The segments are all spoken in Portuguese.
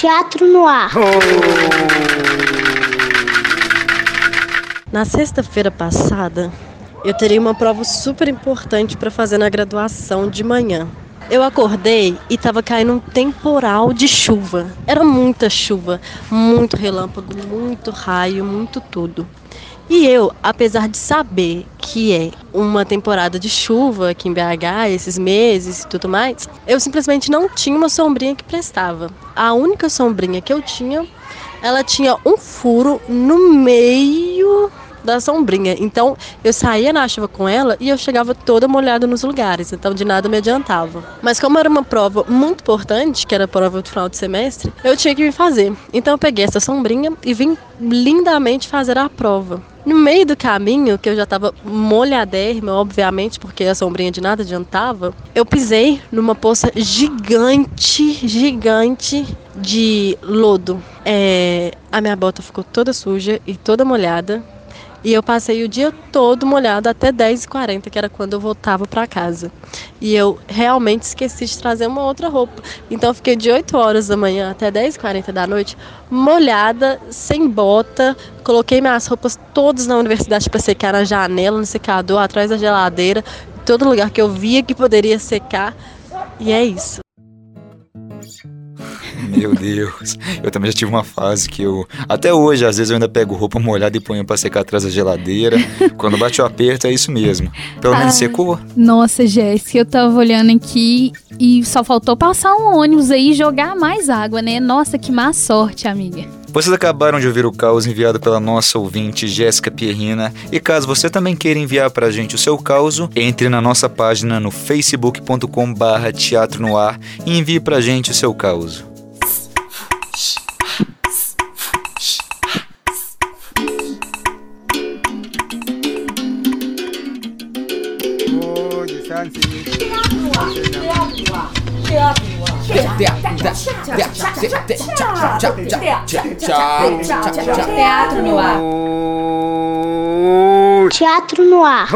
Teatro no ar. Na sexta-feira passada, eu teria uma prova super importante para fazer na graduação de manhã. Eu acordei e estava caindo um temporal de chuva. Era muita chuva, muito relâmpago, muito raio, muito tudo. E eu, apesar de saber que é uma temporada de chuva aqui em BH, esses meses e tudo mais, eu simplesmente não tinha uma sombrinha que prestava. A única sombrinha que eu tinha, ela tinha um furo no meio da sombrinha. Então eu saía na chuva com ela e eu chegava toda molhada nos lugares, então de nada me adiantava. Mas como era uma prova muito importante, que era a prova do final de semestre, eu tinha que me fazer. Então eu peguei essa sombrinha e vim lindamente fazer a prova. No meio do caminho, que eu já estava molhadérrima, obviamente, porque a sombrinha de nada adiantava, eu pisei numa poça gigante, gigante de lodo. É, a minha bota ficou toda suja e toda molhada. E eu passei o dia todo molhado até 10h40, que era quando eu voltava para casa. E eu realmente esqueci de trazer uma outra roupa. Então eu fiquei de 8 horas da manhã até 10h40 da noite, molhada, sem bota. Coloquei minhas roupas todas na universidade para secar na janela, no secador, atrás da geladeira, todo lugar que eu via que poderia secar. E é isso. Meu Deus. Eu também já tive uma fase que eu. Até hoje, às vezes, eu ainda pego roupa molhada e ponho pra secar atrás da geladeira. Quando bate o aperto, é isso mesmo. Pelo menos ah, secou. Nossa, Jéssica, eu tava olhando aqui e só faltou passar um ônibus aí e jogar mais água, né? Nossa, que má sorte, amiga. Vocês acabaram de ouvir o caos enviado pela nossa ouvinte Jéssica Pierrina. E caso você também queira enviar pra gente o seu caos, entre na nossa página no facebook.com/barra teatro no ar e envie pra gente o seu caos. Teatro no ar. Teatro no ar.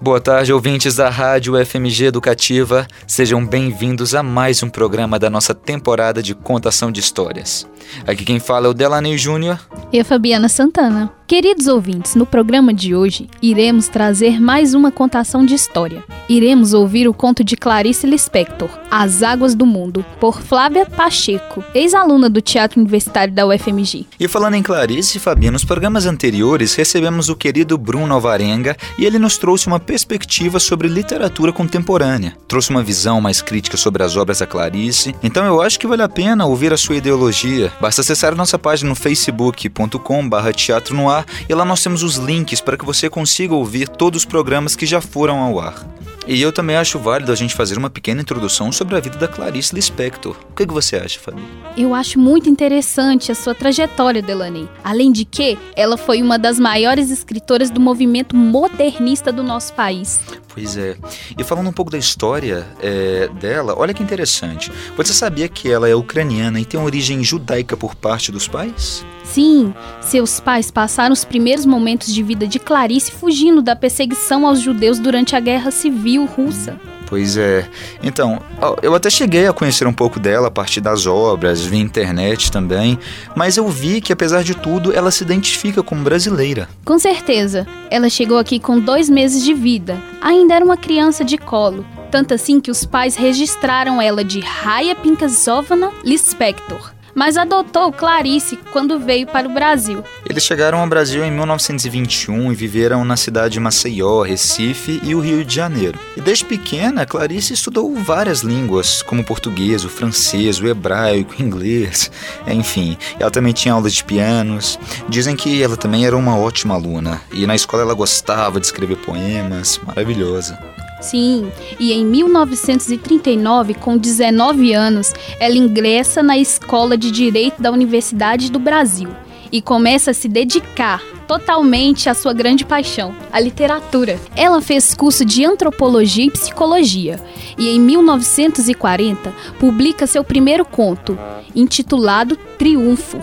Boa tarde, ouvintes da Rádio FMG Educativa. Sejam bem-vindos a mais um programa da nossa temporada de contação de histórias. Aqui quem fala é o Delaney Júnior e a Fabiana Santana. Queridos ouvintes, no programa de hoje iremos trazer mais uma contação de história. Iremos ouvir o conto de Clarice Lispector, As Águas do Mundo, por Flávia Pacheco, ex-aluna do Teatro Universitário da UFMG. E falando em Clarice, Fabiana, nos programas anteriores recebemos o querido Bruno Alvarenga e ele nos trouxe uma perspectiva sobre literatura contemporânea. Trouxe uma visão mais crítica sobre as obras da Clarice, então eu acho que vale a pena ouvir a sua ideologia. Basta acessar nossa página no facebook.com/barra teatro no ar e lá nós temos os links para que você consiga ouvir todos os programas que já foram ao ar. E eu também acho válido a gente fazer uma pequena introdução sobre a vida da Clarice Lispector. O que, que você acha, Fabi? Eu acho muito interessante a sua trajetória, Delaney. Além de que, ela foi uma das maiores escritoras do movimento modernista do nosso país. Pois é. E falando um pouco da história é, dela, olha que interessante. Você sabia que ela é ucraniana e tem origem judaica por parte dos pais? Sim, seus pais passaram os primeiros momentos de vida de Clarice fugindo da perseguição aos judeus durante a Guerra Civil Russa. Pois é. Então, eu até cheguei a conhecer um pouco dela a partir das obras, via internet também, mas eu vi que, apesar de tudo, ela se identifica como brasileira. Com certeza. Ela chegou aqui com dois meses de vida. Ainda era uma criança de colo. Tanto assim que os pais registraram ela de Raya Pinkasovna Lispector mas adotou Clarice quando veio para o Brasil. Eles chegaram ao Brasil em 1921 e viveram na cidade de Maceió, Recife e o Rio de Janeiro. E desde pequena, Clarice estudou várias línguas, como o português, o francês, o hebraico, o inglês, enfim. Ela também tinha aulas de pianos. Dizem que ela também era uma ótima aluna e na escola ela gostava de escrever poemas, maravilhosa. Sim, e em 1939, com 19 anos, ela ingressa na Escola de Direito da Universidade do Brasil e começa a se dedicar totalmente à sua grande paixão, a literatura. Ela fez curso de antropologia e psicologia e em 1940 publica seu primeiro conto, intitulado Triunfo.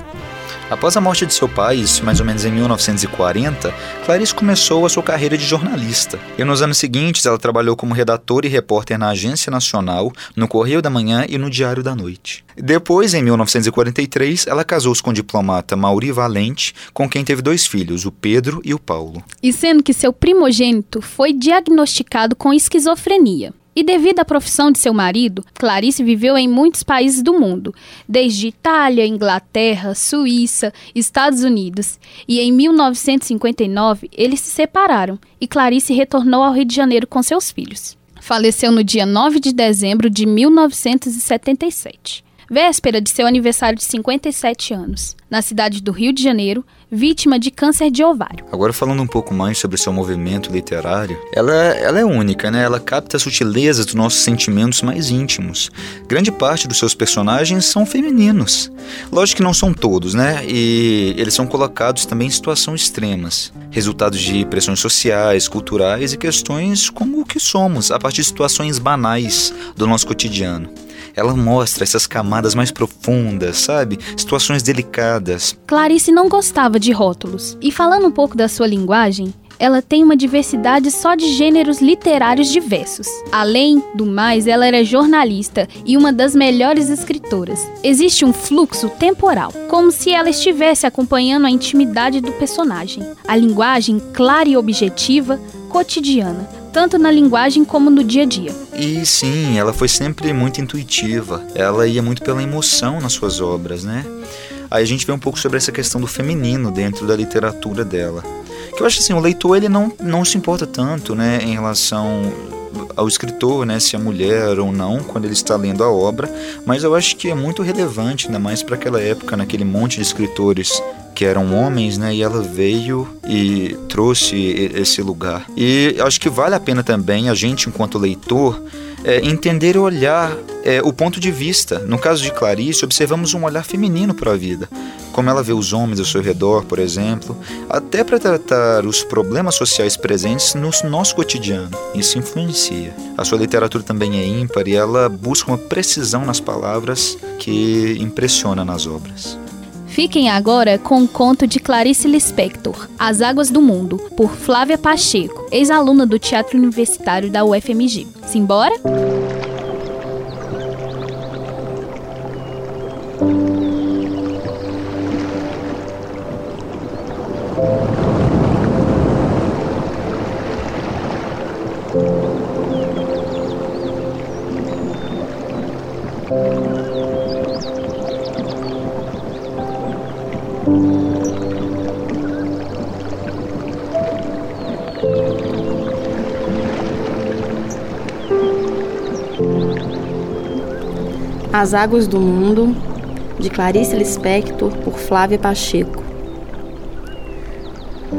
Após a morte de seu pai, isso mais ou menos em 1940, Clarice começou a sua carreira de jornalista. E nos anos seguintes, ela trabalhou como redatora e repórter na Agência Nacional, no Correio da Manhã e no Diário da Noite. Depois, em 1943, ela casou-se com o diplomata Mauri Valente, com quem teve dois filhos, o Pedro e o Paulo. E sendo que seu primogênito foi diagnosticado com esquizofrenia. E devido à profissão de seu marido, Clarice viveu em muitos países do mundo, desde Itália, Inglaterra, Suíça, Estados Unidos. E em 1959 eles se separaram e Clarice retornou ao Rio de Janeiro com seus filhos. Faleceu no dia 9 de dezembro de 1977 véspera de seu aniversário de 57 anos, na cidade do Rio de Janeiro, vítima de câncer de ovário. Agora falando um pouco mais sobre seu movimento literário, ela, ela é única, né? Ela capta as sutilezas dos nossos sentimentos mais íntimos. Grande parte dos seus personagens são femininos. Lógico que não são todos, né? E eles são colocados também em situações extremas, resultados de pressões sociais, culturais e questões como o que somos, a partir de situações banais do nosso cotidiano ela mostra essas camadas mais profundas, sabe? Situações delicadas. Clarice não gostava de rótulos. E falando um pouco da sua linguagem, ela tem uma diversidade só de gêneros literários diversos. Além do mais, ela era jornalista e uma das melhores escritoras. Existe um fluxo temporal, como se ela estivesse acompanhando a intimidade do personagem. A linguagem clara e objetiva, cotidiana, tanto na linguagem como no dia a dia. E sim, ela foi sempre muito intuitiva. Ela ia muito pela emoção nas suas obras, né? Aí a gente vê um pouco sobre essa questão do feminino dentro da literatura dela. Que eu acho assim, o leitor ele não, não se importa tanto, né, em relação ao escritor, né, se é mulher ou não, quando ele está lendo a obra, mas eu acho que é muito relevante, ainda mais para aquela época, naquele monte de escritores que eram homens, né? E ela veio e trouxe esse lugar. E acho que vale a pena também a gente, enquanto leitor, é, entender e olhar é, o ponto de vista. No caso de Clarice, observamos um olhar feminino para a vida, como ela vê os homens ao seu redor, por exemplo, até para tratar os problemas sociais presentes no nosso cotidiano. Isso influencia. A sua literatura também é ímpar e ela busca uma precisão nas palavras que impressiona nas obras. Fiquem agora com o conto de Clarice Lispector, As Águas do Mundo, por Flávia Pacheco, ex-aluna do Teatro Universitário da UFMG. Simbora? As Águas do Mundo, de Clarice Lispector, por Flávia Pacheco.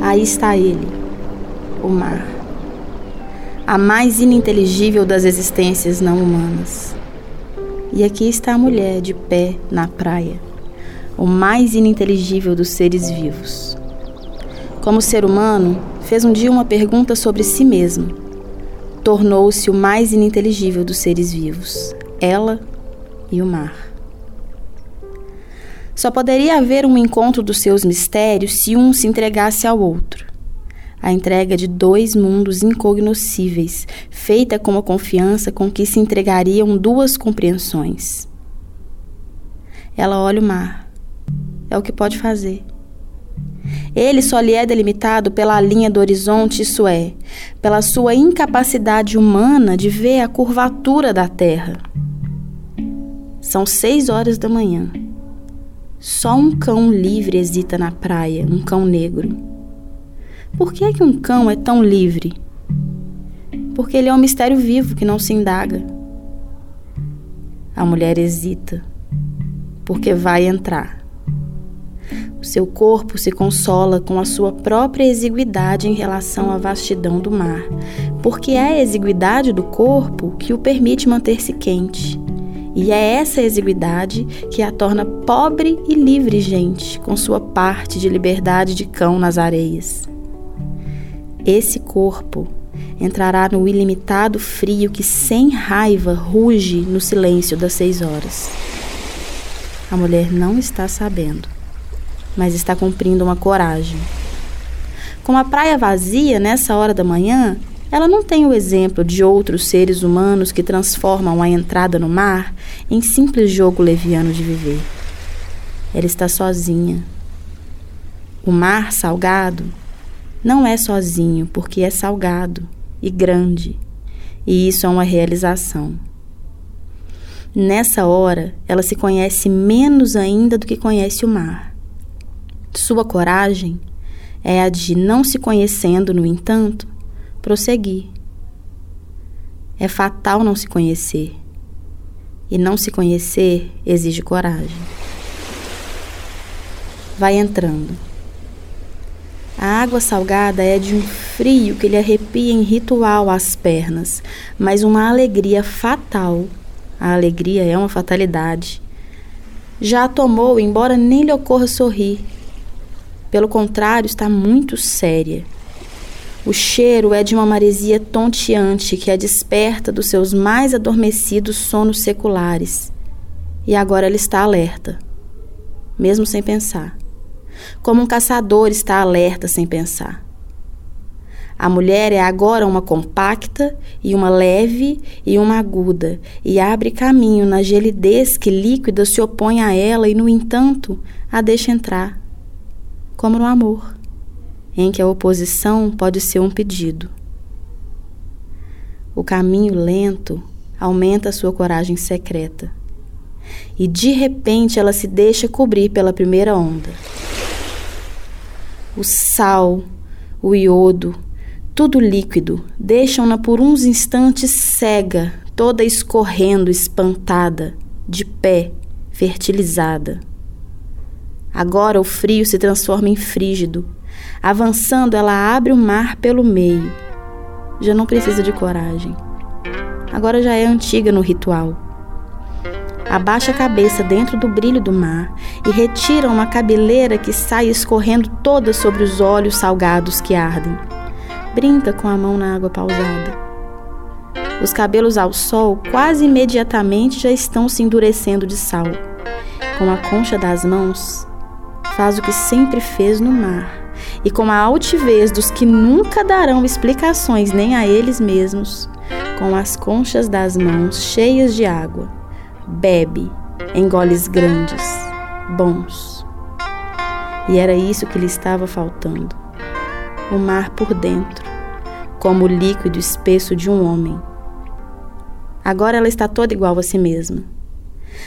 Aí está ele, o mar, a mais ininteligível das existências não humanas. E aqui está a mulher de pé na praia, o mais ininteligível dos seres vivos. Como ser humano, fez um dia uma pergunta sobre si mesmo. Tornou-se o mais ininteligível dos seres vivos. Ela e o mar. Só poderia haver um encontro dos seus mistérios se um se entregasse ao outro. A entrega de dois mundos incognoscíveis, feita com a confiança com que se entregariam duas compreensões. Ela olha o mar. É o que pode fazer. Ele só lhe é delimitado pela linha do horizonte, isso é, pela sua incapacidade humana de ver a curvatura da Terra. São seis horas da manhã. Só um cão livre hesita na praia, um cão negro. Por que é que um cão é tão livre? Porque ele é um mistério vivo que não se indaga. A mulher hesita, porque vai entrar. O seu corpo se consola com a sua própria exiguidade em relação à vastidão do mar, porque é a exiguidade do corpo que o permite manter-se quente e é essa exiguidade que a torna pobre e livre gente, com sua parte de liberdade de cão nas areias. Esse corpo entrará no ilimitado frio que sem raiva ruge no silêncio das seis horas. A mulher não está sabendo. mas está cumprindo uma coragem. Com a praia vazia nessa hora da manhã, ela não tem o exemplo de outros seres humanos que transformam a entrada no mar em simples jogo leviano de viver. Ela está sozinha. O mar salgado não é sozinho porque é salgado e grande, e isso é uma realização. Nessa hora, ela se conhece menos ainda do que conhece o mar. Sua coragem é a de, não se conhecendo, no entanto, prosseguir. É fatal não se conhecer. E não se conhecer exige coragem. Vai entrando. A água salgada é de um frio que lhe arrepia em ritual as pernas, mas uma alegria fatal. A alegria é uma fatalidade. Já a tomou, embora nem lhe ocorra sorrir. Pelo contrário, está muito séria. O cheiro é de uma maresia tonteante que a desperta dos seus mais adormecidos sonos seculares. E agora ela está alerta, mesmo sem pensar. Como um caçador está alerta sem pensar. A mulher é agora uma compacta e uma leve e uma aguda, e abre caminho na gelidez que líquida se opõe a ela e, no entanto, a deixa entrar como no amor, em que a oposição pode ser um pedido. O caminho lento aumenta sua coragem secreta. E de repente ela se deixa cobrir pela primeira onda. O sal, o iodo, tudo líquido, deixam-na por uns instantes cega, toda escorrendo, espantada, de pé, fertilizada. Agora o frio se transforma em frígido. Avançando, ela abre o mar pelo meio. Já não precisa de coragem. Agora já é antiga no ritual. Abaixa a cabeça dentro do brilho do mar e retira uma cabeleira que sai escorrendo toda sobre os olhos salgados que ardem. Brinca com a mão na água pausada. Os cabelos ao sol quase imediatamente já estão se endurecendo de sal. Com a concha das mãos, faz o que sempre fez no mar, e com a altivez dos que nunca darão explicações nem a eles mesmos, com as conchas das mãos cheias de água, bebe em goles grandes, bons. E era isso que lhe estava faltando: o mar por dentro, como o líquido espesso de um homem. Agora ela está toda igual a si mesma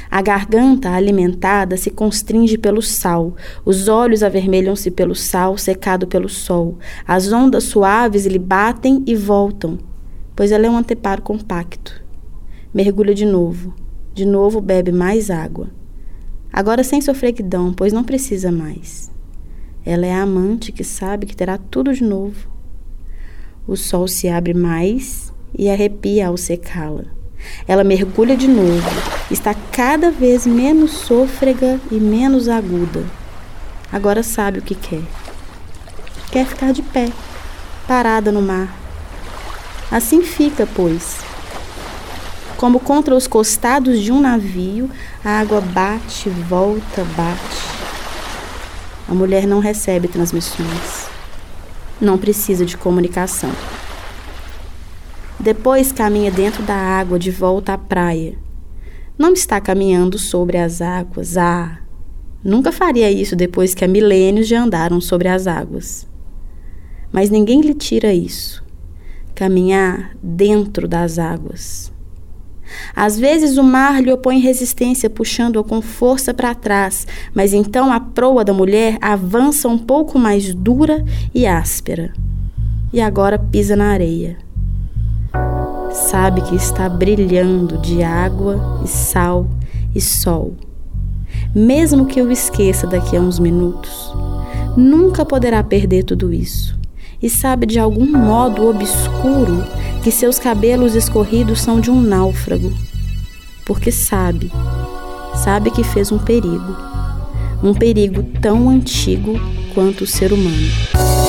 a garganta alimentada se constringe pelo sal, os olhos avermelham-se pelo sal secado pelo sol, as ondas suaves lhe batem e voltam, pois ela é um anteparo compacto. Mergulha de novo, de novo bebe mais água. Agora sem sofreguidão, pois não precisa mais. Ela é a amante que sabe que terá tudo de novo. O sol se abre mais e arrepia ao secá-la. Ela mergulha de novo, está cada vez menos sôfrega e menos aguda. Agora sabe o que quer. Quer ficar de pé, parada no mar. Assim fica, pois. Como contra os costados de um navio, a água bate, volta, bate. A mulher não recebe transmissões. Não precisa de comunicação. Depois caminha dentro da água de volta à praia. Não está caminhando sobre as águas. Ah! Nunca faria isso depois que há milênios já andaram sobre as águas. Mas ninguém lhe tira isso. Caminhar dentro das águas. Às vezes o mar lhe opõe resistência, puxando-a com força para trás, mas então a proa da mulher avança um pouco mais dura e áspera. E agora pisa na areia sabe que está brilhando de água e sal e sol. Mesmo que eu esqueça daqui a uns minutos, nunca poderá perder tudo isso. E sabe de algum modo obscuro que seus cabelos escorridos são de um náufrago. Porque sabe, sabe que fez um perigo. Um perigo tão antigo quanto o ser humano.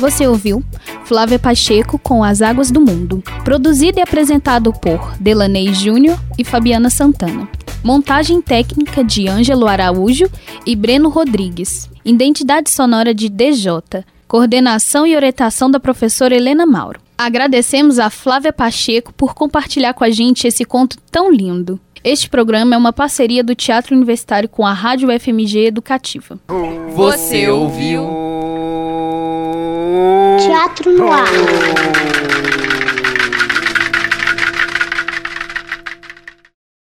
Você ouviu Flávia Pacheco com As Águas do Mundo. Produzido e apresentado por Delaney Júnior e Fabiana Santana. Montagem técnica de Ângelo Araújo e Breno Rodrigues. Identidade sonora de DJ. Coordenação e orientação da professora Helena Mauro. Agradecemos a Flávia Pacheco por compartilhar com a gente esse conto tão lindo. Este programa é uma parceria do Teatro Universitário com a Rádio FMG Educativa. Você ouviu? Teatro no ar.